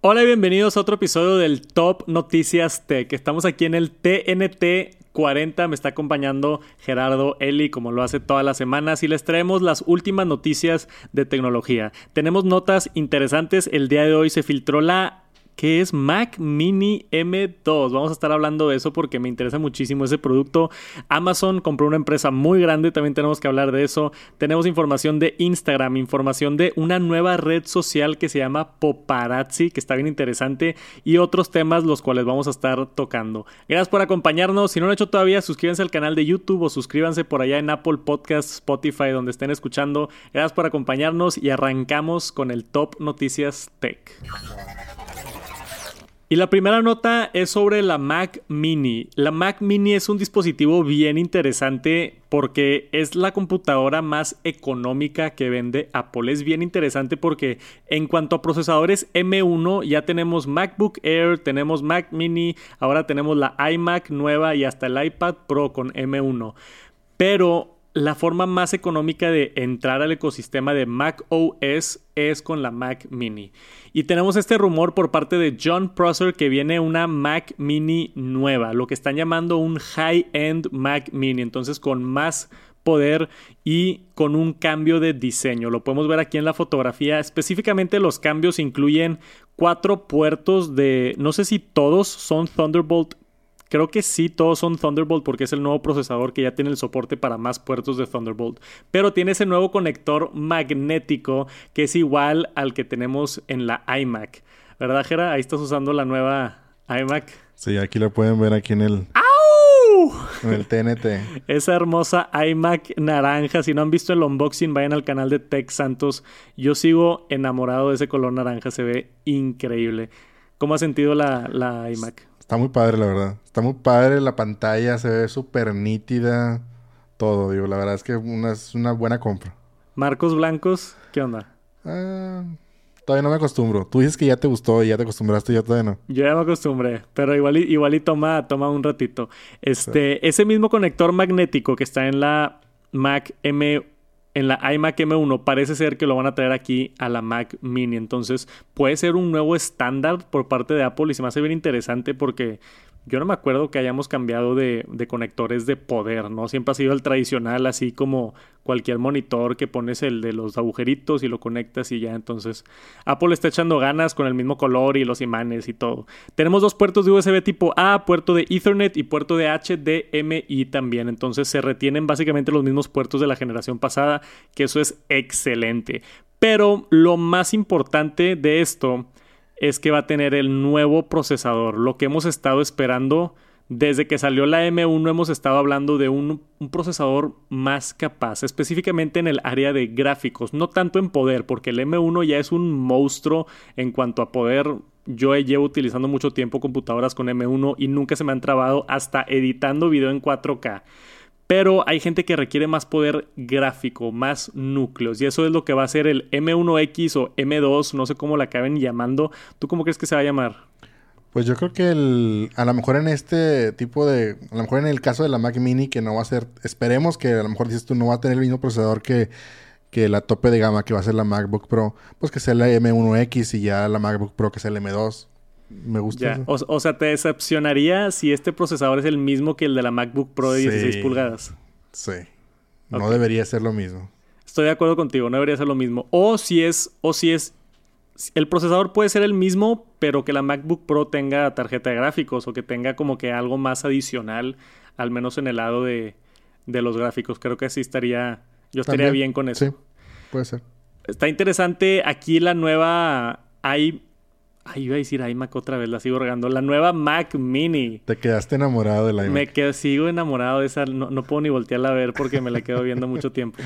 Hola y bienvenidos a otro episodio del Top Noticias Tech. Estamos aquí en el TNT 40. Me está acompañando Gerardo Eli, como lo hace todas las semanas, y les traemos las últimas noticias de tecnología. Tenemos notas interesantes. El día de hoy se filtró la que es Mac Mini M2. Vamos a estar hablando de eso porque me interesa muchísimo ese producto. Amazon compró una empresa muy grande, también tenemos que hablar de eso. Tenemos información de Instagram, información de una nueva red social que se llama Poparazzi, que está bien interesante, y otros temas los cuales vamos a estar tocando. Gracias por acompañarnos. Si no lo han hecho todavía, suscríbanse al canal de YouTube o suscríbanse por allá en Apple Podcasts, Spotify, donde estén escuchando. Gracias por acompañarnos y arrancamos con el Top Noticias Tech. Y la primera nota es sobre la Mac Mini. La Mac Mini es un dispositivo bien interesante porque es la computadora más económica que vende Apple. Es bien interesante porque en cuanto a procesadores M1 ya tenemos MacBook Air, tenemos Mac Mini, ahora tenemos la iMac nueva y hasta el iPad Pro con M1. Pero la forma más económica de entrar al ecosistema de Mac OS es con la Mac Mini. Y tenemos este rumor por parte de John Prosser que viene una Mac Mini nueva, lo que están llamando un high-end Mac Mini, entonces con más poder y con un cambio de diseño. Lo podemos ver aquí en la fotografía. Específicamente los cambios incluyen cuatro puertos de, no sé si todos son Thunderbolt Creo que sí, todos son Thunderbolt porque es el nuevo procesador que ya tiene el soporte para más puertos de Thunderbolt. Pero tiene ese nuevo conector magnético que es igual al que tenemos en la iMac. ¿Verdad, Jera? Ahí estás usando la nueva iMac. Sí, aquí lo pueden ver aquí en el... ¡Au! En el TNT. Esa hermosa iMac naranja. Si no han visto el unboxing, vayan al canal de Tech Santos. Yo sigo enamorado de ese color naranja. Se ve increíble. ¿Cómo ha sentido la, la iMac? Está muy padre, la verdad. Está muy padre la pantalla, se ve súper nítida. Todo, digo, la verdad es que una, es una buena compra. Marcos blancos, ¿qué onda? Ah, todavía no me acostumbro. Tú dices que ya te gustó y ya te acostumbraste, yo todavía no. Yo ya me acostumbré, pero igual y, igual y toma, toma un ratito. Este, ese mismo conector magnético que está en la Mac M en la iMac M1 parece ser que lo van a traer aquí a la Mac Mini. Entonces puede ser un nuevo estándar por parte de Apple y se me hace bien interesante porque yo no me acuerdo que hayamos cambiado de, conectores de poder, ¿no? Siempre ha sido el tradicional, así como cualquier monitor que pones el de los agujeritos y lo conectas y ya. Entonces, Apple está echando ganas con el mismo color y los imanes y todo. Tenemos dos puertos de USB tipo A, puerto de Ethernet y puerto de HDMI también. Entonces, se retienen básicamente los mismos puertos de la generación pasada, que eso es excelente. Pero lo más importante de esto es que va a tener el nuevo procesador, lo que hemos estado esperando desde que salió la M1 hemos estado hablando de un, procesador más capaz, específicamente en el área de gráficos, no tanto en poder, porque el M1 ya es un monstruo en cuanto a poder. Yo llevo utilizando mucho tiempo computadoras con M1 y nunca se me han trabado hasta editando video en 4K. Pero hay gente que requiere más poder gráfico, más núcleos. Y eso es lo que va a ser el M1X o M2, no sé cómo la acaben llamando. ¿Tú cómo crees que se va a llamar? Pues yo creo que el, a lo mejor en este tipo de, a lo mejor en el caso de la Mac Mini que no va a ser, esperemos que a lo mejor dices tú no va a tener el mismo procesador que, que la tope de gama que va a ser la MacBook Pro, pues que sea la M1X y ya la MacBook Pro que sea el M2. Me gusta. O, sea, ¿te decepcionaría si este procesador es el mismo que el de la MacBook Pro de 16 pulgadas? Sí. No debería ser lo mismo. Estoy de acuerdo contigo, no debería ser lo mismo. O si es, o si es. El procesador puede ser el mismo, pero que la MacBook Pro tenga tarjeta de gráficos o que tenga como que algo más adicional, al menos en el lado de, de los gráficos. Creo que así estaría. Yo estaría bien con eso. Sí, puede ser. Está interesante aquí la nueva. Hay Ay, iba a decir iMac otra vez, la sigo regando. La nueva Mac Mini. Te quedaste enamorado de la iMac. Me quedo, sigo enamorado de esa. No, puedo ni voltearla a ver porque me la quedo viendo mucho tiempo.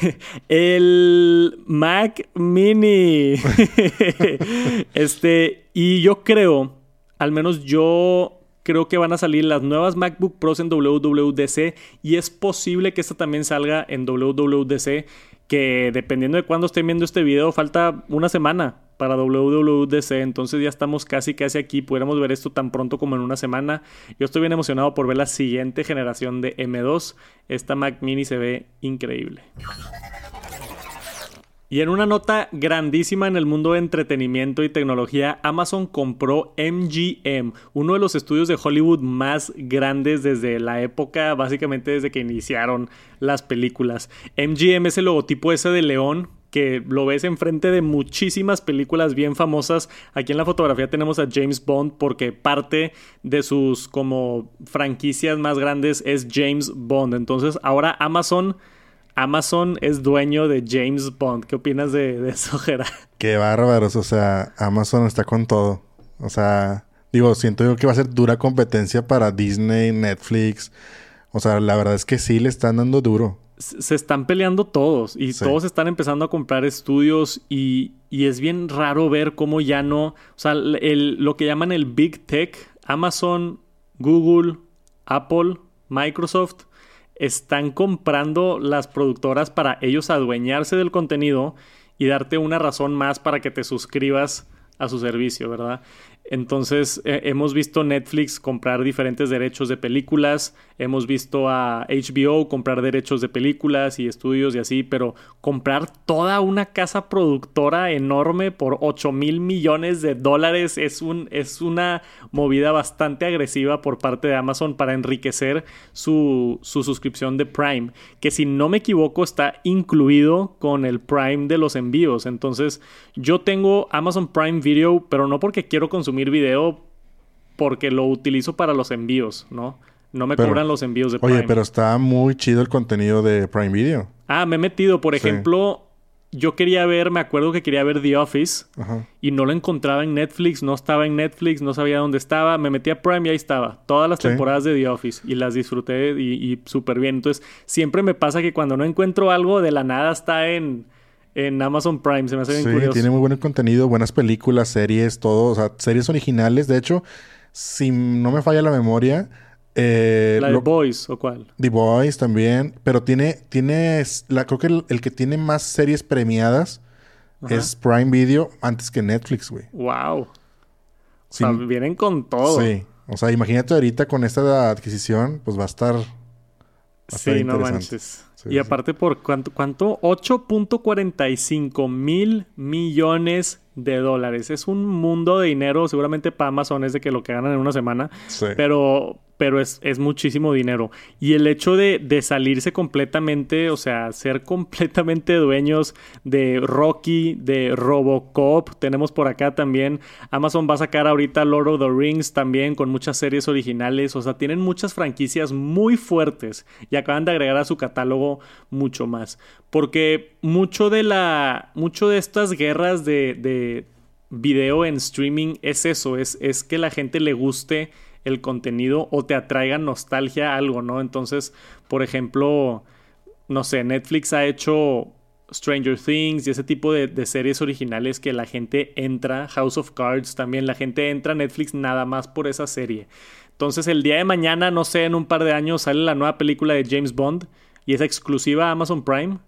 El Mac Mini. este, y yo creo, al menos yo creo que van a salir las nuevas MacBook Pros en WWDC y es posible que esta también salga en WWDC que dependiendo de cuándo estén viendo este video falta una semana para WWDC, entonces ya estamos casi casi aquí, pudiéramos ver esto tan pronto como en una semana. Yo estoy bien emocionado por ver la siguiente generación de M2. Esta Mac Mini se ve increíble. Y en una nota grandísima en el mundo de entretenimiento y tecnología, Amazon compró MGM, uno de los estudios de Hollywood más grandes desde la época, básicamente desde que iniciaron las películas. MGM es el logotipo ese de león que lo ves enfrente de muchísimas películas bien famosas. Aquí en la fotografía tenemos a James Bond porque parte de sus como franquicias más grandes es James Bond. Entonces ahora Amazon Amazon es dueño de James Bond. ¿Qué opinas de, eso, Gerard? Qué bárbaros. O sea, Amazon está con todo. O sea, digo, siento yo que va a ser dura competencia para Disney, Netflix. O sea, la verdad es que sí le están dando duro. Se están peleando todos y todos están empezando a comprar estudios y, es bien raro ver cómo ya no, o sea, lo que llaman el Big Tech, Amazon, Google, Apple, Microsoft, están comprando las productoras para ellos adueñarse del contenido y darte una razón más para que te suscribas a su servicio, ¿verdad? Entonces eh, hemos visto Netflix comprar diferentes derechos de películas, hemos visto a HBO comprar derechos de películas y estudios y así, pero comprar toda una casa productora enorme por 8 mil millones de dólares es, un, es una movida bastante agresiva por parte de Amazon para enriquecer su, su suscripción de Prime, que si no me equivoco está incluido con el Prime de los envíos. Entonces yo tengo Amazon Prime Video, pero no porque quiero consumir video porque lo utilizo para los envíos, ¿no? No me cobran los envíos de Prime. Oye, pero está muy chido el contenido de Prime Video. Ah, me he metido. Por ejemplo, yo quería ver, me acuerdo que quería ver The Office y no lo encontraba en Netflix, no estaba en Netflix, no sabía dónde estaba. Me metí a Prime y ahí estaba. Todas las temporadas de The Office y las disfruté y, y súper bien. Entonces, siempre me pasa que cuando no encuentro algo, de la nada está en en Amazon Prime. Se me hace bien sí, tiene muy buen contenido, buenas películas, series, todo. O sea, series originales. De hecho, si no me falla la memoria... Eh, ¿La The Boys o cuál? The Boys también. Pero tiene... tiene la, creo que el, que tiene más series premiadas es Prime Video antes que Netflix, güey. Wow. O sea, vienen con todo. Sí. O sea, imagínate ahorita con esta adquisición, pues va a estar... sí, no manches y aparte, ¿por cuánto? cuánto? 8.45 mil millones de dólares. Es un mundo de dinero. Seguramente para Amazon es de que lo que ganan en una semana. Pero, pero es, muchísimo dinero. Y el hecho de, de, salirse completamente, o sea, ser completamente dueños de Rocky, de Robocop, tenemos por acá también. Amazon va a sacar ahorita Lord of the Rings también con muchas series originales. O sea, tienen muchas franquicias muy fuertes y acaban de agregar a su catálogo mucho más. Porque mucho de la. mucho de estas guerras de, de video en streaming es eso, es, es que la gente le guste el contenido o te atraiga nostalgia a algo, ¿no? Entonces, por ejemplo, no sé, Netflix ha hecho Stranger Things y ese tipo de, series originales que la gente entra, House of Cards también, la gente entra a Netflix nada más por esa serie. Entonces el día de mañana, no sé, en un par de años sale la nueva película de James Bond y es exclusiva a Amazon Prime.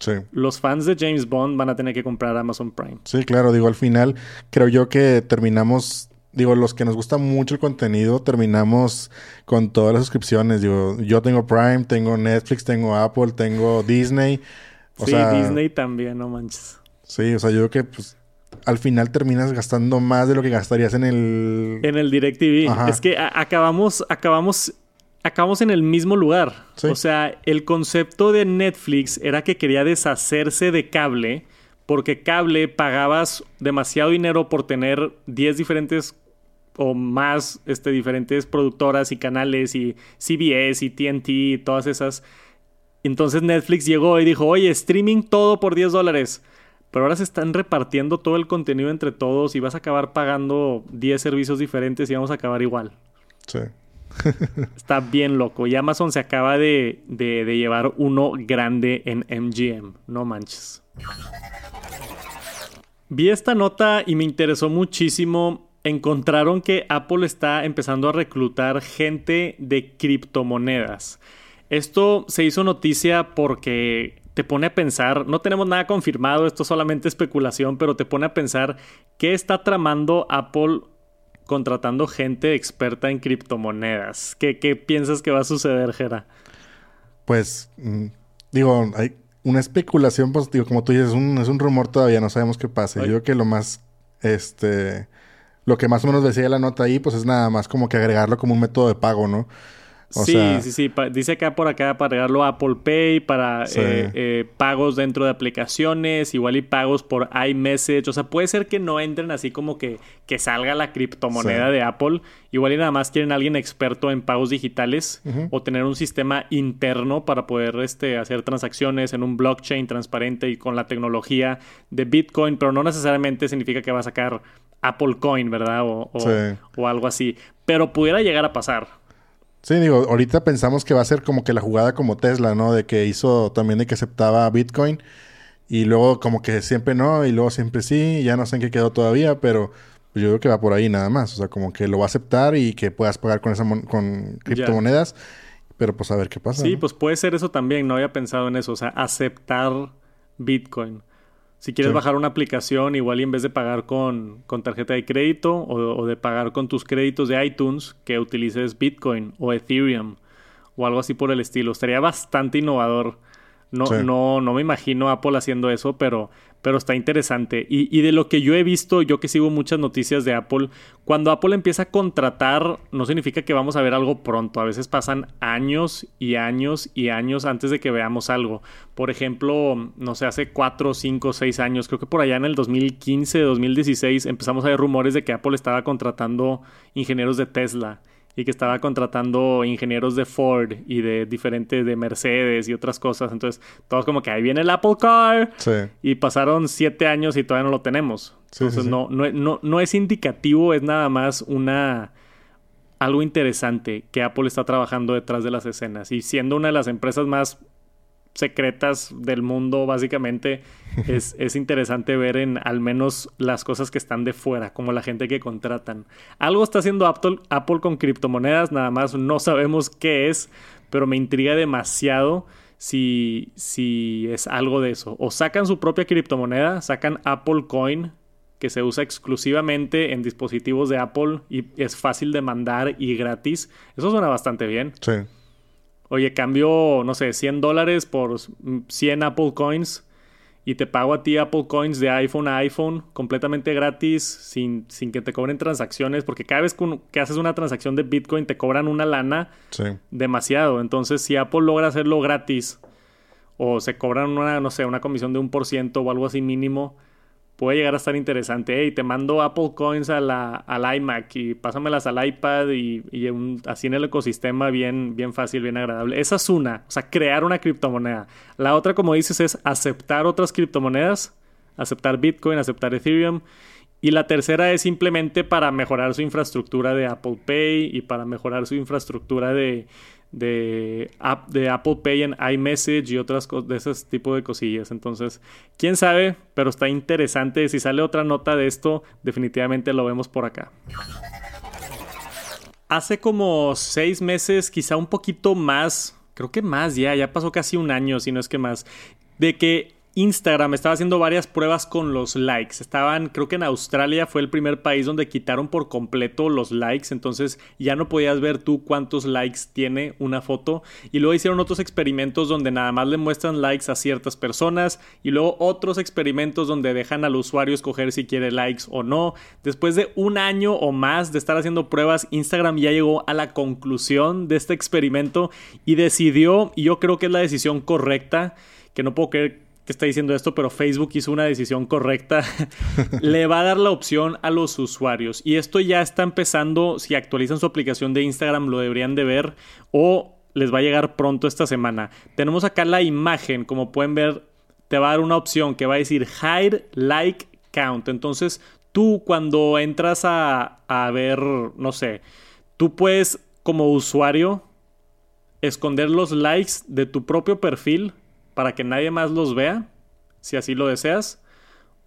Sí. Los fans de James Bond van a tener que comprar Amazon Prime. Sí, claro, digo, al final creo yo que terminamos digo, los que nos gusta mucho el contenido, terminamos con todas las suscripciones. Digo, yo tengo Prime, tengo Netflix, tengo Apple, tengo Disney. sí, Disney también, no manches. Sí, o sea, yo creo que pues al final terminas gastando más de lo que gastarías en el... En el DirecTV. Es que acabamos, acabamos, acabamos en el mismo lugar. O sea, el concepto de Netflix era que quería deshacerse de cable porque cable pagabas demasiado dinero por tener 10 diferentes o más este, diferentes productoras y canales y CBS y TNT y todas esas. Entonces Netflix llegó y dijo, oye, streaming todo por 10 dólares. Pero ahora se están repartiendo todo el contenido entre todos y vas a acabar pagando 10 servicios diferentes y vamos a acabar igual. Sí. Está bien loco. Y Amazon se acaba de, de llevar uno grande en MGM. No manches. Vi esta nota y me interesó muchísimo. Encontraron que Apple está empezando a reclutar gente de criptomonedas. Esto se hizo noticia porque te pone a pensar, no tenemos nada confirmado, esto es solamente especulación, pero te pone a pensar qué está tramando Apple contratando gente experta en criptomonedas. ¿Qué, qué piensas que va a suceder, Jera? Pues, mm, digo, hay, una especulación, pues, digo, como tú dices, es un, es un rumor todavía, no sabemos qué pasa. Yo creo que lo más, este, lo que más o menos decía la nota ahí, pues es nada más como que agregarlo como un método de pago, ¿no? Sí, sí, sí. dice acá por acá para agregarlo a Apple Pay, para eh, eh, pagos dentro de aplicaciones, igual y pagos por iMessage. O sea, puede ser que no entren así como que, que salga la criptomoneda de Apple. Igual y nada más quieren alguien experto en pagos digitales o tener un sistema interno para poder este, hacer transacciones en un blockchain transparente y con la tecnología de Bitcoin, pero no necesariamente significa que va a sacar Apple Coin, ¿verdad? O, o algo así. Pero pudiera llegar a pasar. Sí, digo, ahorita pensamos que va a ser como que la jugada como Tesla, ¿no? De que hizo también de que aceptaba Bitcoin y luego como que siempre no y luego siempre sí, ya no sé en qué quedó todavía, pero yo creo que va por ahí nada más, o sea, como que lo va a aceptar y que puedas pagar con esa con criptomonedas, pero pues a ver qué pasa. Sí, pues puede ser eso también, no había pensado en eso, o sea, aceptar Bitcoin. Si quieres bajar una aplicación, igual y en vez de pagar con, tarjeta de crédito o, de pagar con tus créditos de iTunes, que utilices Bitcoin o Ethereum o algo así por el estilo. Estaría bastante innovador. No, no, no me imagino Apple haciendo eso, pero pero está interesante. Y, de lo que yo he visto, yo que sigo muchas noticias de Apple, cuando Apple empieza a contratar, no significa que vamos a ver algo pronto. A veces pasan años y años y años antes de que veamos algo. Por ejemplo, no sé, hace 4, 5, 6 años, creo que por allá en el 2015, 2016, empezamos a ver rumores de que Apple estaba contratando ingenieros de Tesla y que estaba contratando ingenieros de Ford y de diferentes de Mercedes y otras cosas. Entonces, todos como que ahí viene el Apple Car. Y pasaron siete años y todavía no lo tenemos. Entonces, No, no, no, es indicativo, es nada más una algo interesante que Apple está trabajando detrás de las escenas. Y siendo una de las empresas más secretas del mundo, básicamente, es, es, interesante ver en al menos las cosas que están de fuera, como la gente que contratan. Algo está haciendo Apple, Apple con criptomonedas, nada más no sabemos qué es, pero me intriga demasiado si, si es algo de eso. O sacan su propia criptomoneda, sacan Apple Coin, que se usa exclusivamente en dispositivos de Apple y es fácil de mandar y gratis. Eso suena bastante bien. Sí. Oye, cambio, no sé, 100 dólares por 100 Apple Coins y te pago a ti Apple Coins de iPhone a iPhone completamente gratis sin, sin que te cobren transacciones, porque cada vez que haces una transacción de Bitcoin te cobran una lana demasiado. Entonces, si Apple logra hacerlo gratis o se cobran una, no sé, una comisión de un por ciento o algo así mínimo, puede llegar a estar interesante. Hey, te mando Apple Coins a la, al iMac y pásamelas al iPad y, así en el ecosistema bien, bien fácil, bien agradable. Esa es una, o sea, crear una criptomoneda. La otra, como dices, es aceptar otras criptomonedas, aceptar Bitcoin, aceptar Ethereum. Y la tercera es simplemente para mejorar su infraestructura de Apple Pay y para mejorar su infraestructura de, de, de Apple Pay en iMessage y otras de ese tipo de cosillas. Entonces, quién sabe, pero está interesante. Si sale otra nota de esto, definitivamente lo vemos por acá. Hace como seis meses, quizá un poquito más, creo que más ya, ya pasó casi un año, si no es que más, de que Instagram estaba haciendo varias pruebas con los likes. Estaban, creo que en Australia fue el primer país donde quitaron por completo los likes. Entonces ya no podías ver tú cuántos likes tiene una foto. Y luego hicieron otros experimentos donde nada más le muestran likes a ciertas personas. Y luego otros experimentos donde dejan al usuario escoger si quiere likes o no. Después de un año o más de estar haciendo pruebas, Instagram ya llegó a la conclusión de este experimento y decidió, y yo creo que es la decisión correcta, que no puedo creer está diciendo esto, pero Facebook hizo una decisión correcta. Le va a dar la opción a los usuarios. Y esto ya está empezando. Si actualizan su aplicación de Instagram, lo deberían de ver. O les va a llegar pronto esta semana. Tenemos acá la imagen. Como pueden ver, te va a dar una opción que va a decir Hide Like Count. Entonces, tú cuando entras a, a ver, no sé, tú puedes como usuario esconder los likes de tu propio perfil para que nadie más los vea, si así lo deseas.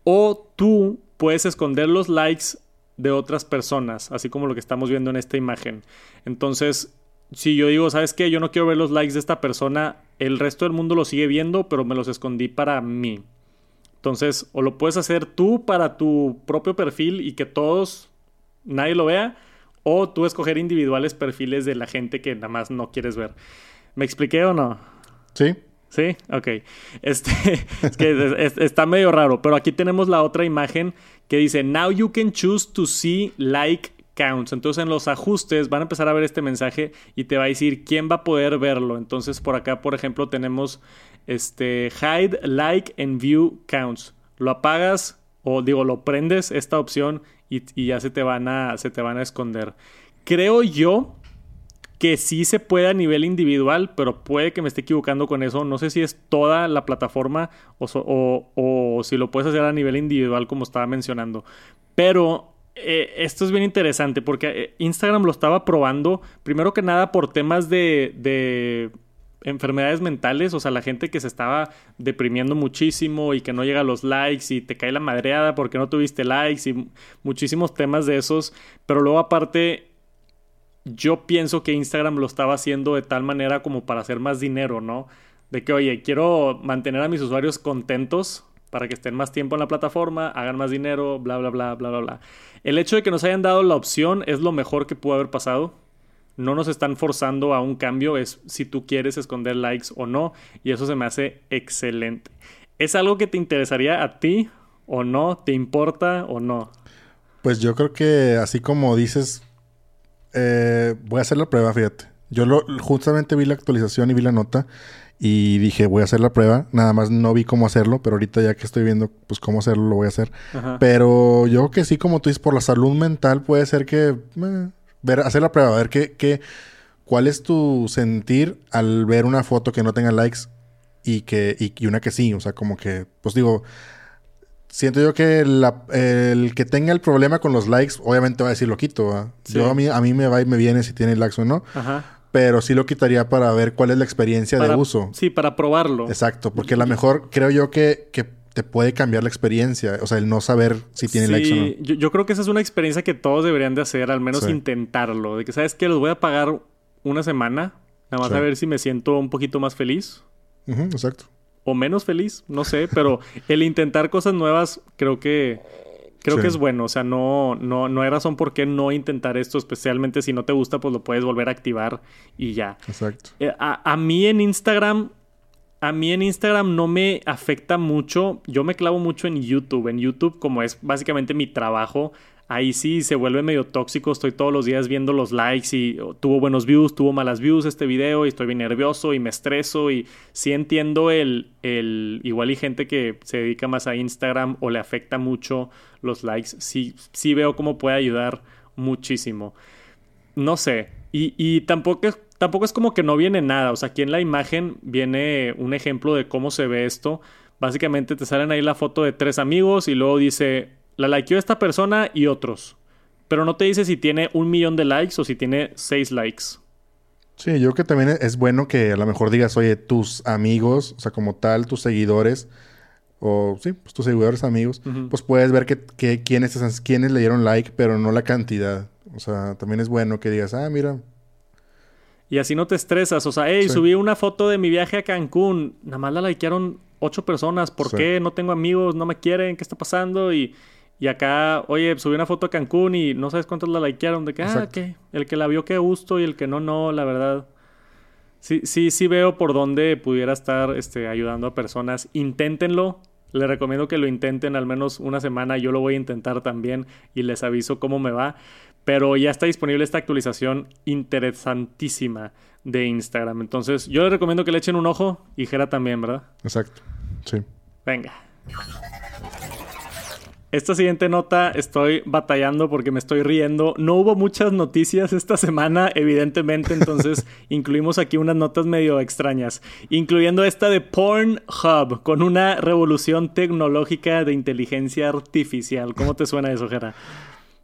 O tú puedes esconder los likes de otras personas, así como lo que estamos viendo en esta imagen. Entonces, si yo digo, ¿sabes qué? Yo no quiero ver los likes de esta persona, el resto del mundo lo sigue viendo, pero me los escondí para mí. Entonces, o lo puedes hacer tú para tu propio perfil y que todos, nadie lo vea, o tú escoger individuales perfiles de la gente que nada más no quieres ver. ¿Me expliqué o no? Sí. Sí, ok. Este, es que está medio raro, pero aquí tenemos la otra imagen que dice, Now you can choose to see like counts. Entonces en los ajustes van a empezar a ver este mensaje y te va a decir quién va a poder verlo. Entonces por acá, por ejemplo, tenemos este hide like and view counts. Lo apagas o digo, lo prendes esta opción y, y ya se te van a se te van a esconder. Creo yo que sí se puede a nivel individual, pero puede que me esté equivocando con eso. No sé si es toda la plataforma o, o, si lo puedes hacer a nivel individual como estaba mencionando. Pero eh, esto es bien interesante porque eh, Instagram lo estaba probando, primero que nada por temas de, de enfermedades mentales, o sea, la gente que se estaba deprimiendo muchísimo y que no llega a los likes y te cae la madreada porque no tuviste likes y muchísimos temas de esos, pero luego aparte yo pienso que Instagram lo estaba haciendo de tal manera como para hacer más dinero, ¿no? De que, oye, quiero mantener a mis usuarios contentos para que estén más tiempo en la plataforma, hagan más dinero, bla, bla, bla, bla, bla, bla. El hecho de que nos hayan dado la opción es lo mejor que pudo haber pasado. No nos están forzando a un cambio, es si tú quieres esconder likes o no, y eso se me hace excelente. ¿Es algo que te interesaría a ti o no? ¿Te importa o no? Pues yo creo que así como dices, eh, voy a hacer la prueba, fíjate. Yo lo, justamente vi la actualización y vi la nota y dije, voy a hacer la prueba. Nada más no vi cómo hacerlo, pero ahorita ya que estoy viendo pues cómo hacerlo, lo voy a hacer. Pero yo que sí, como tú dices, por la salud mental puede ser que... Eh, ver, hacer la prueba, a ver qué, qué, cuál es tu sentir al ver una foto que no tenga likes y que y una que sí. O sea, como que, pues digo Siento yo que el que tenga el problema con los likes, obviamente va a decir lo quito. Yo a mí, a mí me va y me viene si tiene likes o no. Pero sí lo quitaría para ver cuál es la experiencia de uso. Sí, para probarlo. Exacto, porque a lo mejor creo yo que, te puede cambiar la experiencia. O sea, el no saber si tiene likes o no. Yo, yo, creo que esa es una experiencia que todos deberían de hacer, al menos intentarlo. De que, ¿sabes qué? Los voy a pagar una semana. Nada más a ver si me siento un poquito más feliz. exacto o menos feliz, no sé, pero el intentar cosas nuevas creo que creo que es bueno, o sea, no no no hay razón por qué no intentar esto, especialmente si no te gusta, pues lo puedes volver a activar y ya. Exacto. Eh, a, a mí en Instagram a mí en Instagram no me afecta mucho. Yo me clavo mucho en YouTube. En YouTube, como es básicamente mi trabajo, ahí sí se vuelve medio tóxico. Estoy todos los días viendo los likes y oh, tuvo buenos views, tuvo malas views este video y estoy bien nervioso y me estreso y sí entiendo el, el igual y gente que se dedica más a Instagram o le afecta mucho los likes. Sí, sí veo cómo puede ayudar muchísimo. No sé. Y, y tampoco, tampoco es como que no viene nada. O sea, aquí en la imagen viene un ejemplo de cómo se ve esto. Básicamente te salen ahí la foto de tres amigos y luego dice la likeó esta persona y otros. Pero no te dice si tiene un millón de likes o si tiene seis likes. Sí, yo creo que también es bueno que a lo mejor digas, oye, tus amigos, o sea, como tal, tus seguidores, o sí, pues tus seguidores amigos, pues puedes ver que, que quiénes, quiénes le dieron like, pero no la cantidad. O sea, también es bueno que digas, ah, mira. Y así no te estresas. O sea, hey, subí una foto de mi viaje a Cancún. Nada más la likearon ocho personas. ¿Por qué? No tengo amigos, no me quieren, ¿qué está pasando? Y y acá, oye, subí una foto a Cancún y no sabes cuántos la likearon. De que, ah, que el que la vio qué gusto y el que no, no, la verdad. Sí, sí, sí veo por dónde pudiera estar este, ayudando a personas. Inténtenlo. Les recomiendo que lo intenten al menos una semana. Yo lo voy a intentar también y les aviso cómo me va. Pero ya está disponible esta actualización interesantísima de Instagram. Entonces, yo les recomiendo que le echen un ojo y Jera también, ¿verdad? Exacto. Sí. Venga. Esta siguiente nota estoy batallando porque me estoy riendo. No hubo muchas noticias esta semana, evidentemente, entonces incluimos aquí unas notas medio extrañas, incluyendo esta de Pornhub con una revolución tecnológica de inteligencia artificial. ¿Cómo te suena eso, Jera?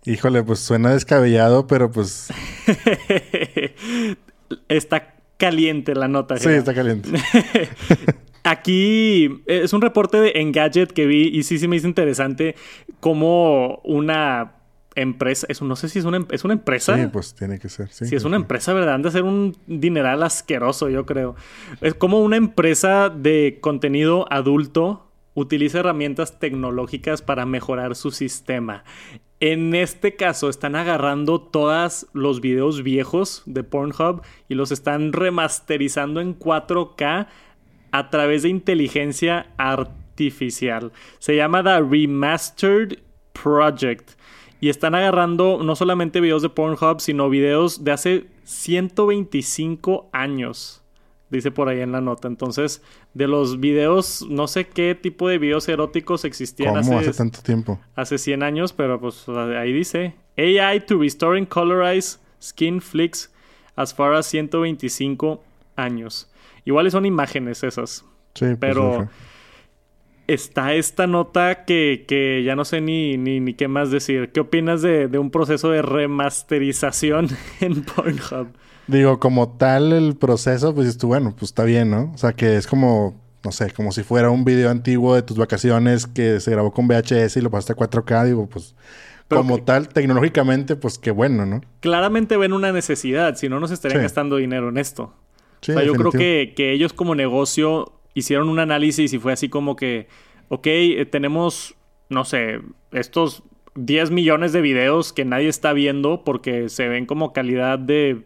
Híjole, pues suena descabellado, pero pues está caliente la nota. Sí, está caliente. Aquí es un reporte de Engadget que vi y sí, sí me hizo interesante como una empresa, eso no sé si es una, es una empresa. Sí, pues tiene que ser. Sí, si es una empresa, ¿verdad? Han de ser un dineral asqueroso, yo creo. Es como una empresa de contenido adulto utiliza herramientas tecnológicas para mejorar su sistema. En este caso están agarrando todos los videos viejos de Pornhub y los están remasterizando en 4K a través de inteligencia artificial. Se llama The Remastered Project. Y están agarrando no solamente videos de Pornhub, sino videos de hace 125 años. Dice por ahí en la nota. Entonces, de los videos, no sé qué tipo de videos eróticos existían ¿Cómo hace, tanto tiempo. Hace 100 años, pero pues ahí dice. AI to restore and colorize skin flicks as far as 125 años. Igual son imágenes esas. Sí, pues, pero está esta nota que, ya no sé ni, ni, qué más decir. ¿Qué opinas de, un proceso de remasterización en Pornhub? Digo, como tal el proceso, pues tú, bueno, pues está bien, ¿no? O sea, que es como, no sé, como si fuera un video antiguo de tus vacaciones que se grabó con VHS y lo pasaste a 4K, digo, pues como tal, tecnológicamente, pues qué bueno, ¿no? Claramente ven una necesidad, si no, nos estarían gastando dinero en esto. O sea, yo creo que, que ellos como negocio hicieron un análisis y fue así como que, ok, eh, tenemos, no sé, estos 10 millones de videos que nadie está viendo porque se ven como calidad de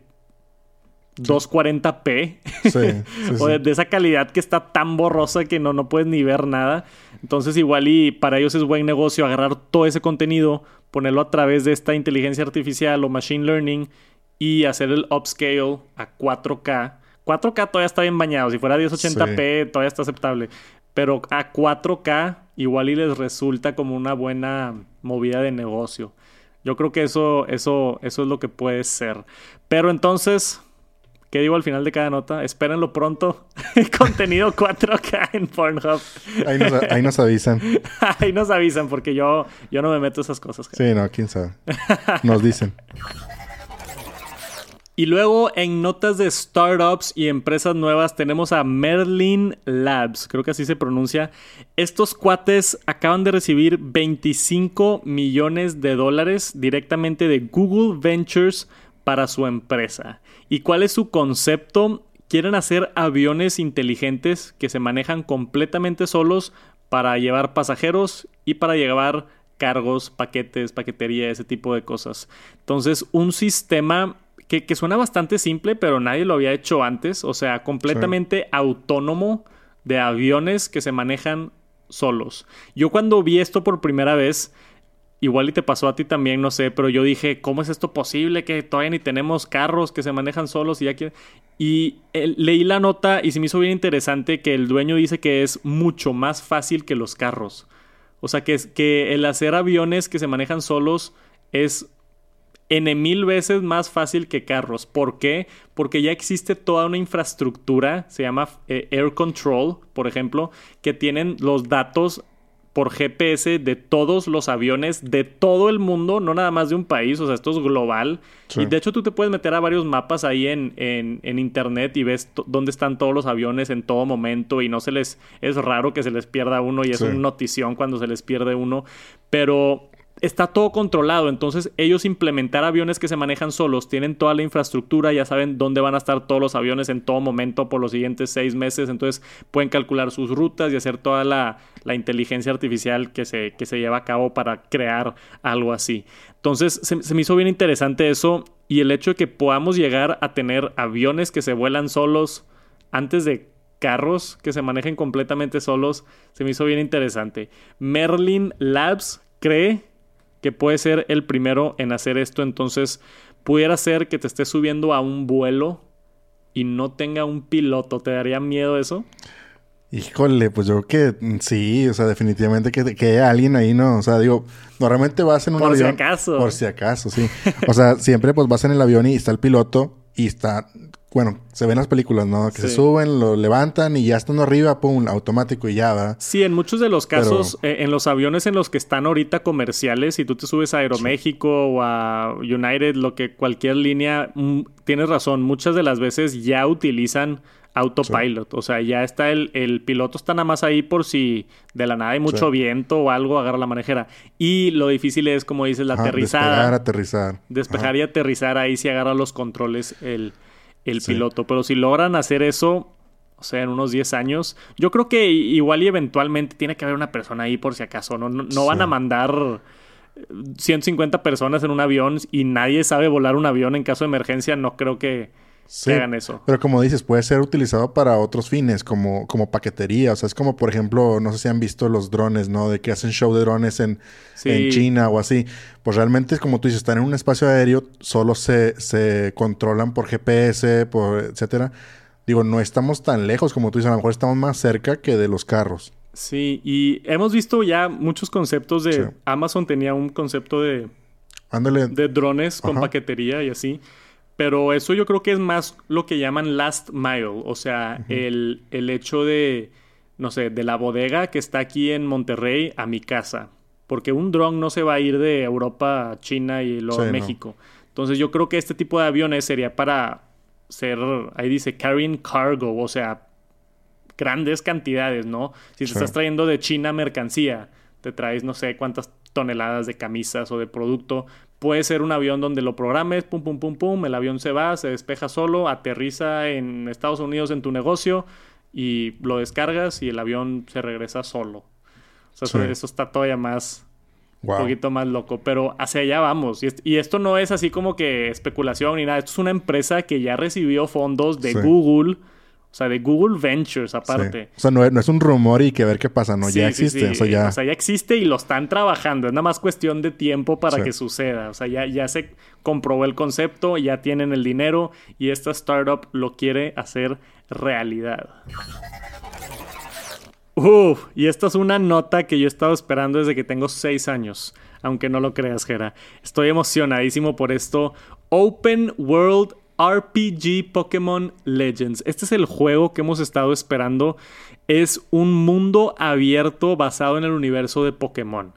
240p. Sí, o de, esa calidad que está tan borrosa que no, no puedes ni ver nada. Entonces igual y para ellos es buen negocio agarrar todo ese contenido, ponerlo a través de esta inteligencia artificial o machine learning y hacer el upscale a 4K 4K todavía está bien bañado. Si fuera 1080p todavía está aceptable. Pero a 4K igual y les resulta como una buena movida de negocio. Yo creo que eso, eso, eso es lo que puede ser. Pero entonces, ¿qué digo al final de cada nota? Espérenlo pronto. Contenido 4K en Pornhub. Ahí nos, ahí nos avisan. ahí nos avisan porque yo, yo no me meto esas cosas. Sí, no, quién sabe. Nos dicen. Y luego en notas de startups y empresas nuevas tenemos a Merlin Labs, creo que así se pronuncia. Estos cuates acaban de recibir 25 millones de dólares directamente de Google Ventures para su empresa. ¿Y cuál es su concepto? Quieren hacer aviones inteligentes que se manejan completamente solos para llevar pasajeros y para llevar cargos, paquetes, paquetería, ese tipo de cosas. Entonces, un sistema que, suena bastante simple, pero nadie lo había hecho antes. O sea, completamente autónomo de aviones que se manejan solos. Yo cuando vi esto por primera vez, igual y te pasó a ti también, no sé, pero yo dije, ¿cómo es esto posible que todavía ni tenemos carros que se manejan solos y ya quieren... Y eh, leí la nota y se me hizo bien interesante que el dueño dice que es mucho más fácil que los carros. O sea, que, que el hacer aviones que se manejan solos es N mil veces más fácil que carros. ¿Por qué? Porque ya existe toda una infraestructura, se llama eh, Air Control, por ejemplo, que tienen los datos por GPS de todos los aviones de todo el mundo, no nada más de un país, o sea, esto es global. Y de hecho tú te puedes meter a varios mapas ahí en, en, internet y ves dónde están todos los aviones en todo momento y no se les... Es raro que se les pierda uno y es una notición cuando se les pierde uno, pero está todo controlado. Entonces, ellos implementar aviones que se manejan solos, tienen toda la infraestructura, ya saben dónde van a estar todos los aviones en todo momento por los siguientes seis meses. Entonces, pueden calcular sus rutas y hacer toda la, inteligencia artificial que se, que se lleva a cabo para crear algo así. Entonces, se, se me hizo bien interesante eso y el hecho de que podamos llegar a tener aviones que se vuelan solos antes de carros que se manejen completamente solos, se me hizo bien interesante. Merlin Labs cree que puede ser el primero en hacer esto. Entonces, pudiera ser que te estés subiendo a un vuelo y no tenga un piloto. ¿Te daría miedo eso? Híjole, pues yo creo que sí, o sea, definitivamente que, que haya alguien ahí, ¿no? O sea, digo, normalmente vas en un avión. Por si acaso. Por si acaso, sí. O sea, siempre pues vas en el avión y está el piloto y está bueno, se ven las películas, ¿no? Que se suben, lo levantan y ya están arriba, pum, automático y ya va. Sí, en muchos de los casos, eh, en los aviones en los que están ahorita comerciales, si tú te subes a Aeroméxico o a United, lo que cualquier línea, mm, tienes razón, muchas de las veces ya utilizan autopilot. O sea, ya está el, el, piloto está nada más ahí por si de la nada hay mucho viento o algo, agarra la manejera. Y lo difícil es, como dices, la aterrizada. Despejar, aterrizar. Despejar y aterrizar, ahí sí agarra los controles el el piloto. Pero si logran hacer eso, o sea, en unos 10 años, yo creo que igual y eventualmente tiene que haber una persona ahí por si acaso. No, no, van a mandar 150 personas en un avión y nadie sabe volar un avión en caso de emergencia. No creo que, que hagan eso. Pero como dices, puede ser utilizado para otros fines, como, como paquetería. O sea, es como, por ejemplo, no sé si han visto los drones, ¿no? De que hacen show de drones en, en China o así. Pues realmente, como tú dices, están en un espacio aéreo, solo se, se controlan por GPS, por etcétera. Digo, no estamos tan lejos como tú dices, a lo mejor estamos más cerca que de los carros. Sí, y hemos visto ya muchos conceptos de... Amazon tenía un concepto de... Ándale. De drones con paquetería y así. Pero eso yo creo que es más lo que llaman last mile. O sea, el, el, hecho de, no sé, de la bodega que está aquí en Monterrey a mi casa. Porque un dron no se va a ir de Europa a China y luego a México. Entonces yo creo que este tipo de aviones sería para ser, ahí dice, carrying cargo. O sea, grandes cantidades, ¿no? Si te estás trayendo de China mercancía, te traes no sé cuántas toneladas de camisas o de producto, Puede ser un avión donde lo programes, pum, pum, pum, pum, el avión se va, se despeja solo, aterriza en Estados Unidos en tu negocio y lo descargas y el avión se regresa solo. O sea, eso, está todavía más, un poquito más loco, pero hacia allá vamos. Y, esto no es así como que especulación ni nada, esto es una empresa que ya recibió fondos de Google o sea, de Google Ventures aparte. O sea, no es, un rumor y que ver qué pasa, no, ya existe. O, sea, ya... o sea, ya existe y lo están trabajando. Es nada más cuestión de tiempo para que suceda. O sea, ya, ya se comprobó el concepto, ya tienen el dinero y esta startup lo quiere hacer realidad. Uf, y esta es una nota que yo he estado esperando desde que tengo seis años, aunque no lo creas, Gera. Estoy emocionadísimo por esto. Open World RPG Pokémon Legends. Este es el juego que hemos estado esperando. Es un mundo abierto basado en el universo de Pokémon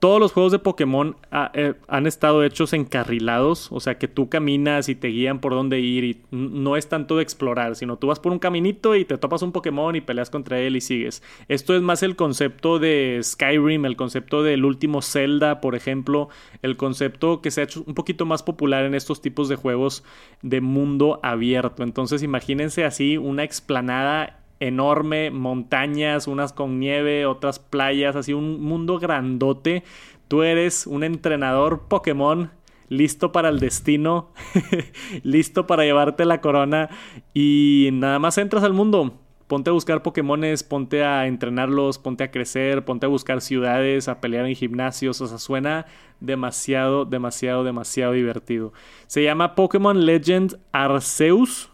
todos los juegos de Pokémon ah, eh, han estado hechos encarrilados, o sea que tú caminas y te guían por dónde ir y no es tanto de explorar, sino tú vas por un caminito y te topas un Pokémon y peleas contra él y sigues. Esto es más el concepto de Skyrim, el concepto del último Zelda, por ejemplo, el concepto que se ha hecho un poquito más popular en estos tipos de juegos de mundo abierto. Entonces imagínense así una explanada enorme, montañas, unas con nieve, otras playas, así un mundo grandote. Tú eres un entrenador Pokémon listo para el destino, listo para llevarte la corona y nada más entras al mundo. Ponte a buscar Pokémones, ponte a entrenarlos, ponte a crecer, ponte a buscar ciudades, a pelear en gimnasios. O sea, suena demasiado, demasiado, demasiado divertido. Se llama Pokémon Legend Arceus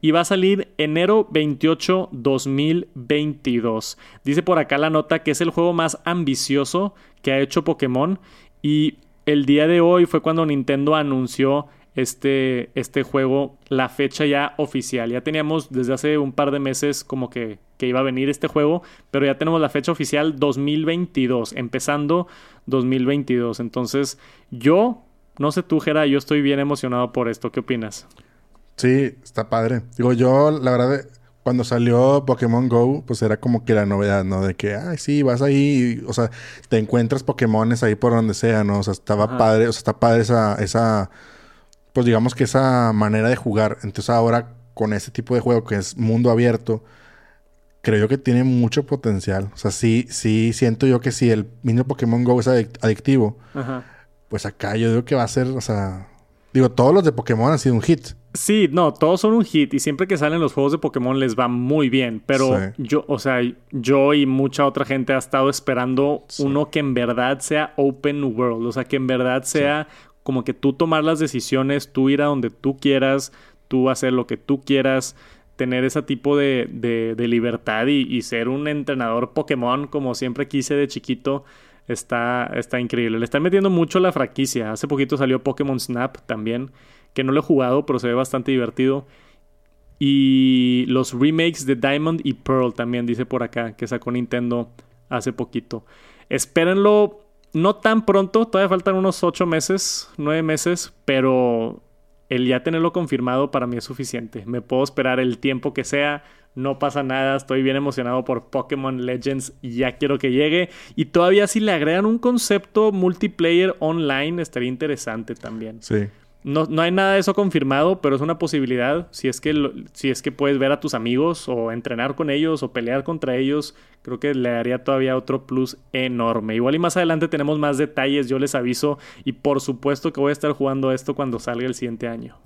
y va a salir enero 28 2022. Dice por acá la nota que es el juego más ambicioso que ha hecho Pokémon y el día de hoy fue cuando Nintendo anunció este, este juego, la fecha ya oficial. Ya teníamos desde hace un par de meses como que, que iba a venir este juego, pero ya tenemos la fecha oficial 2022, empezando 2022. Entonces yo, no sé tú, Jera, yo estoy bien emocionado por esto. ¿Qué opinas? Sí, está padre. Digo, yo, la verdad, cuando salió Pokémon Go, pues era como que la novedad, ¿no? De que, ay, sí, vas ahí, o sea, te encuentras Pokémones ahí por donde sea, ¿no? O sea, estaba padre, o sea, está padre esa, esa, pues digamos que esa manera de jugar. Entonces ahora, con ese tipo de juego que es mundo abierto, creo yo que tiene mucho potencial. O sea, sí, sí, siento yo que si el mismo Pokémon Go es adictivo, pues acá yo digo que va a ser, o sea, digo, todos los de Pokémon han sido un hit. Sí, no, todos son un hit y siempre que salen los juegos de Pokémon les va muy bien, pero yo, o sea, yo y mucha otra gente ha estado esperando uno que en verdad sea open world, o sea, que en verdad sea como que tú tomar las decisiones, tú ir a donde tú quieras, tú hacer lo que tú quieras, tener ese tipo de, de, libertad y, y, ser un entrenador Pokémon como siempre quise de chiquito. Está, está increíble. Le están metiendo mucho la franquicia. Hace poquito salió Pokémon Snap también que no lo he jugado, pero se ve bastante divertido. Y los remakes de Diamond y Pearl también, dice por acá, que sacó Nintendo hace poquito. Espérenlo no tan pronto, todavía faltan unos 8 meses, 9 meses, pero el ya tenerlo confirmado para mí es suficiente. Me puedo esperar el tiempo que sea, no pasa nada, estoy bien emocionado por Pokémon Legends, ya quiero que llegue. Y todavía si le agregan un concepto multiplayer online, estaría interesante también. Sí. No, no, hay nada de eso confirmado, pero es una posibilidad. Si es, que si es que puedes ver a tus amigos o entrenar con ellos o pelear contra ellos, creo que le daría todavía otro plus enorme. Igual y más adelante tenemos más detalles, yo les aviso. Y por supuesto que voy a estar jugando esto cuando salga el siguiente año.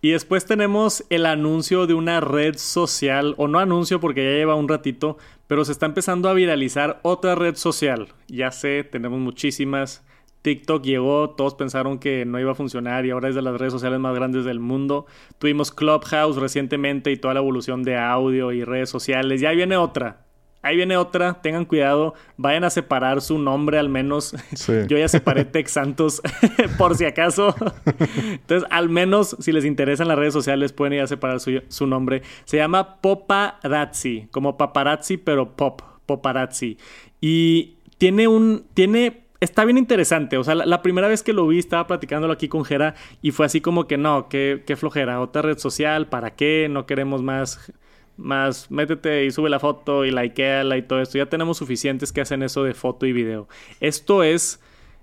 Y después tenemos el anuncio de una red social, o no anuncio porque ya lleva un ratito, pero se está empezando a viralizar otra red social. Ya sé, tenemos muchísimas. TikTok llegó, todos pensaron que no iba a funcionar y ahora es de las redes sociales más grandes del mundo. Tuvimos Clubhouse recientemente y toda la evolución de audio y redes sociales. Ya viene otra. Ahí viene otra, tengan cuidado, vayan a separar su nombre al menos. Yo ya separé Tex Santos por si acaso. Entonces, al menos si les interesan las redes sociales, pueden ir a separar su, su nombre. Se llama Poparazzi, como paparazzi, pero pop, Poparazzi. Y tiene un, tiene está bien interesante. O sea, la, primera vez que lo vi estaba platicándolo aquí con Jera y fue así como que no, qué, qué flojera, otra red social, ¿para qué? No queremos más, más, métete y sube la foto y likeala y todo esto. Ya tenemos suficientes que hacen eso de foto y video. Esto es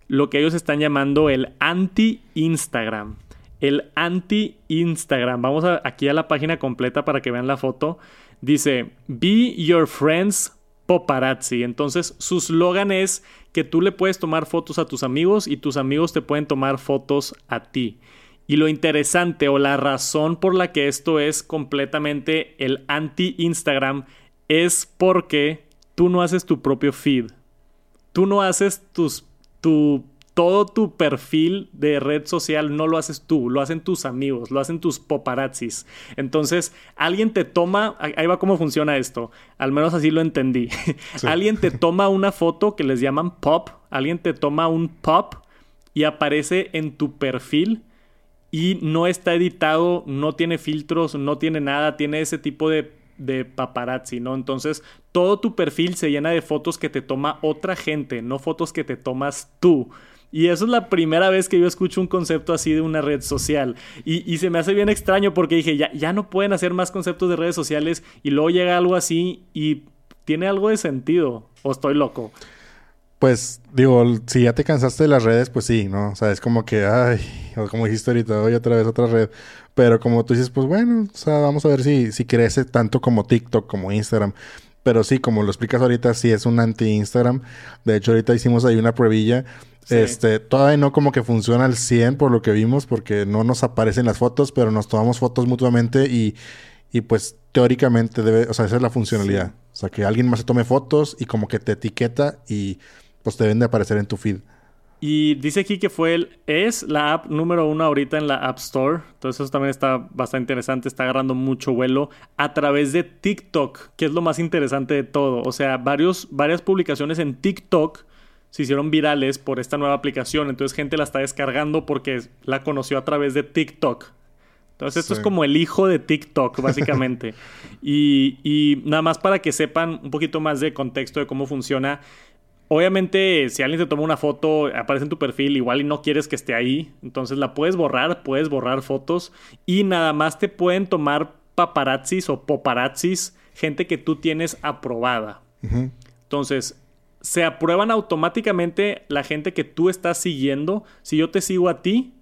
lo que ellos están llamando el anti-Instagram. El anti-Instagram. Vamos aquí a la página completa para que vean la foto. Dice, be your friends paparazzi. Entonces, su slogan es que tú le puedes tomar fotos a tus amigos y tus amigos te pueden tomar fotos a ti. Y lo interesante o la razón por la que esto es completamente el anti-Instagram es porque tú no haces tu propio feed. Tú no haces tus, tu todo tu perfil de red social no lo haces tú, lo hacen tus amigos, lo hacen tus paparazzis. Entonces, alguien te toma, ahí va cómo funciona esto, al menos así lo entendí. alguien te toma una foto que les llaman pop, alguien te toma un pop y aparece en tu perfil y no está editado, no tiene filtros, no tiene nada, tiene ese tipo de de paparazzi, ¿no? Entonces, todo tu perfil se llena de fotos que te toma otra gente, no fotos que te tomas tú. Y eso es la primera vez que yo escucho un concepto así de una red social. Y, se me hace bien extraño porque dije, ya, ya no pueden hacer más conceptos de redes sociales y luego llega algo así y tiene algo de sentido. ¿O estoy loco? Pues digo, si ya te cansaste de las redes, pues sí, ¿no? O sea, es como que, ay, o como dijiste ahorita, hoy otra vez otra red. Pero como tú dices, pues bueno, o sea, vamos a ver si, si crece tanto como TikTok, como Instagram. Pero sí, como lo explicas ahorita, sí es un anti-Instagram. De hecho, ahorita hicimos ahí una pruebilla este, todavía no como que funciona al 100 por lo que vimos, porque no nos aparecen las fotos, pero nos tomamos fotos mutuamente y, y pues teóricamente debe, o sea, esa es la funcionalidad. O sea, que alguien más se tome fotos y como que te etiqueta y pues te deben de aparecer en tu feed. Y dice aquí que fue el, es la app número uno ahorita en la App Store. Entonces eso también está bastante interesante, está agarrando mucho vuelo a través de TikTok, que es lo más interesante de todo. O sea, varios, varias publicaciones en TikTok se hicieron virales por esta nueva aplicación. Entonces gente la está descargando porque la conoció a través de TikTok. Entonces esto es como el hijo de TikTok, básicamente. y, y nada más para que sepan un poquito más de contexto de cómo funciona. Obviamente, si alguien te toma una foto, aparece en tu perfil, igual y no quieres que esté ahí, entonces la puedes borrar, puedes borrar fotos y nada más te pueden tomar paparazzis o poparazzis, gente que tú tienes aprobada. Entonces, se aprueban automáticamente la gente que tú estás siguiendo. Si yo te sigo a ti,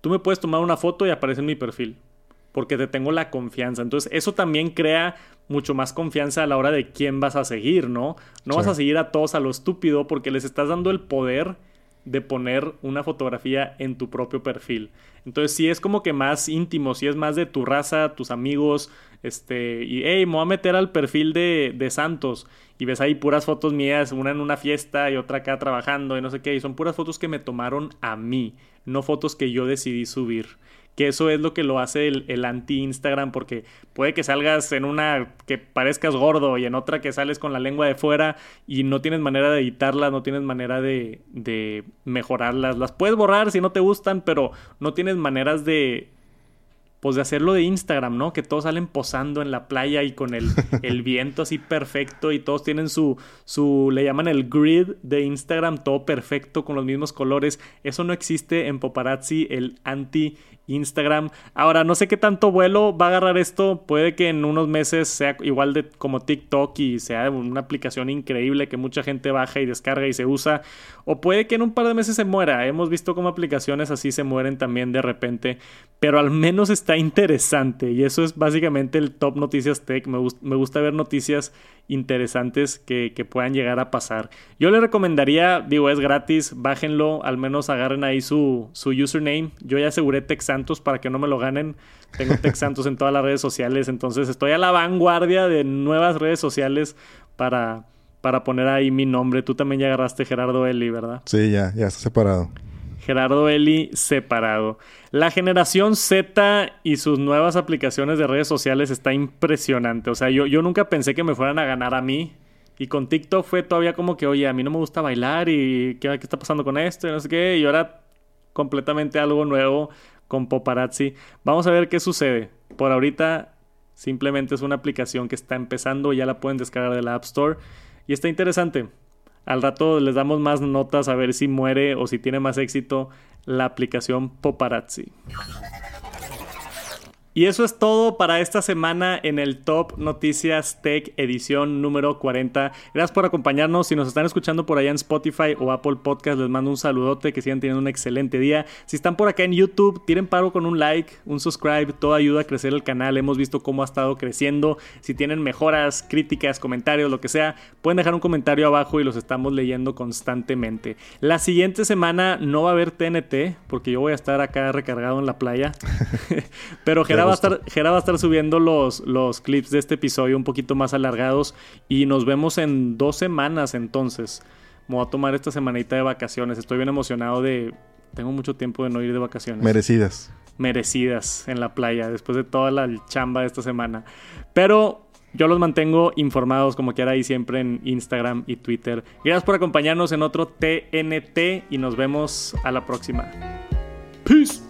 tú me puedes tomar una foto y aparece en mi perfil. Porque te tengo la confianza. Entonces, eso también crea mucho más confianza a la hora de quién vas a seguir, ¿no? No vas a seguir a todos a lo estúpido porque les estás dando el poder de poner una fotografía en tu propio perfil. Entonces, si es como que más íntimo, si es más de tu raza, tus amigos, este, y hey, me voy a meter al perfil de, de Santos y ves ahí puras fotos mías, una en una fiesta y otra acá trabajando y no sé qué, y son puras fotos que me tomaron a mí, no fotos que yo decidí subir. Que eso es lo que lo hace el, anti-Instagram, porque puede que salgas en una que parezcas gordo y en otra que sales con la lengua de fuera y no tienes manera de editarlas, no tienes manera de, de mejorarlas. Las puedes borrar si no te gustan, pero no tienes maneras de, pues de hacerlo de Instagram, ¿no? Que todos salen posando en la playa y con el, el, viento así perfecto y todos tienen su, su, le llaman el grid de Instagram, todo perfecto con los mismos colores. Eso no existe en Paparazzi, el anti Instagram. Ahora, no sé qué tanto vuelo va a agarrar esto. Puede que en unos meses sea igual de como TikTok y sea una aplicación increíble que mucha gente baja y descarga y se usa. O puede que en un par de meses se muera. Hemos visto cómo aplicaciones así se mueren también de repente. Pero al menos está interesante. Y eso es básicamente el top noticias tech. Me, me gusta ver noticias interesantes que, puedan llegar a pasar. Yo le recomendaría, digo, es gratis, bájenlo, al menos agarren ahí su, su username. Yo ya aseguré Santos para que no me lo ganen. Tengo Santos en todas las redes sociales, entonces estoy a la vanguardia de nuevas redes sociales para, para poner ahí mi nombre. Tú también ya agarraste Gerardo Eli, ¿verdad? Sí, ya, ya está separado. Gerardo Eli separado. La generación Z y sus nuevas aplicaciones de redes sociales está impresionante. O sea, yo, yo nunca pensé que me fueran a ganar a mí. Y con TikTok fue todavía como que, oye, a mí no me gusta bailar y qué, qué está pasando con esto y no sé qué. Y ahora completamente algo nuevo con Poparazzi. Vamos a ver qué sucede. Por ahorita simplemente es una aplicación que está empezando, ya la pueden descargar de la App Store y está interesante. Al rato les damos más notas a ver si muere o si tiene más éxito la aplicación Poparazzi. Y eso es todo para esta semana en el Top Noticias Tech edición número 40. Gracias por acompañarnos. Si nos están escuchando por allá en Spotify o Apple Podcast, les mando un saludote, que sigan teniendo un excelente día. Si están por acá en YouTube, tiren paro con un like, un subscribe, todo ayuda a crecer el canal. Hemos visto cómo ha estado creciendo. Si tienen mejoras, críticas, comentarios, lo que sea, pueden dejar un comentario abajo y los estamos leyendo constantemente. La siguiente semana no va a haber TNT, porque yo voy a estar acá recargado en la playa. Pero Gerardo va a estar, va a estar subiendo los, los clips de este episodio un poquito más alargados y nos vemos en dos semanas entonces. Me voy a tomar esta semanita de vacaciones. Estoy bien emocionado de... Tengo mucho tiempo de no ir de vacaciones. Merecidas. Merecidas en la playa después de toda la chamba de esta semana. Pero yo los mantengo informados como quiera ahí siempre en Instagram y Twitter. Gracias por acompañarnos en otro TNT y nos vemos a la próxima. Peace.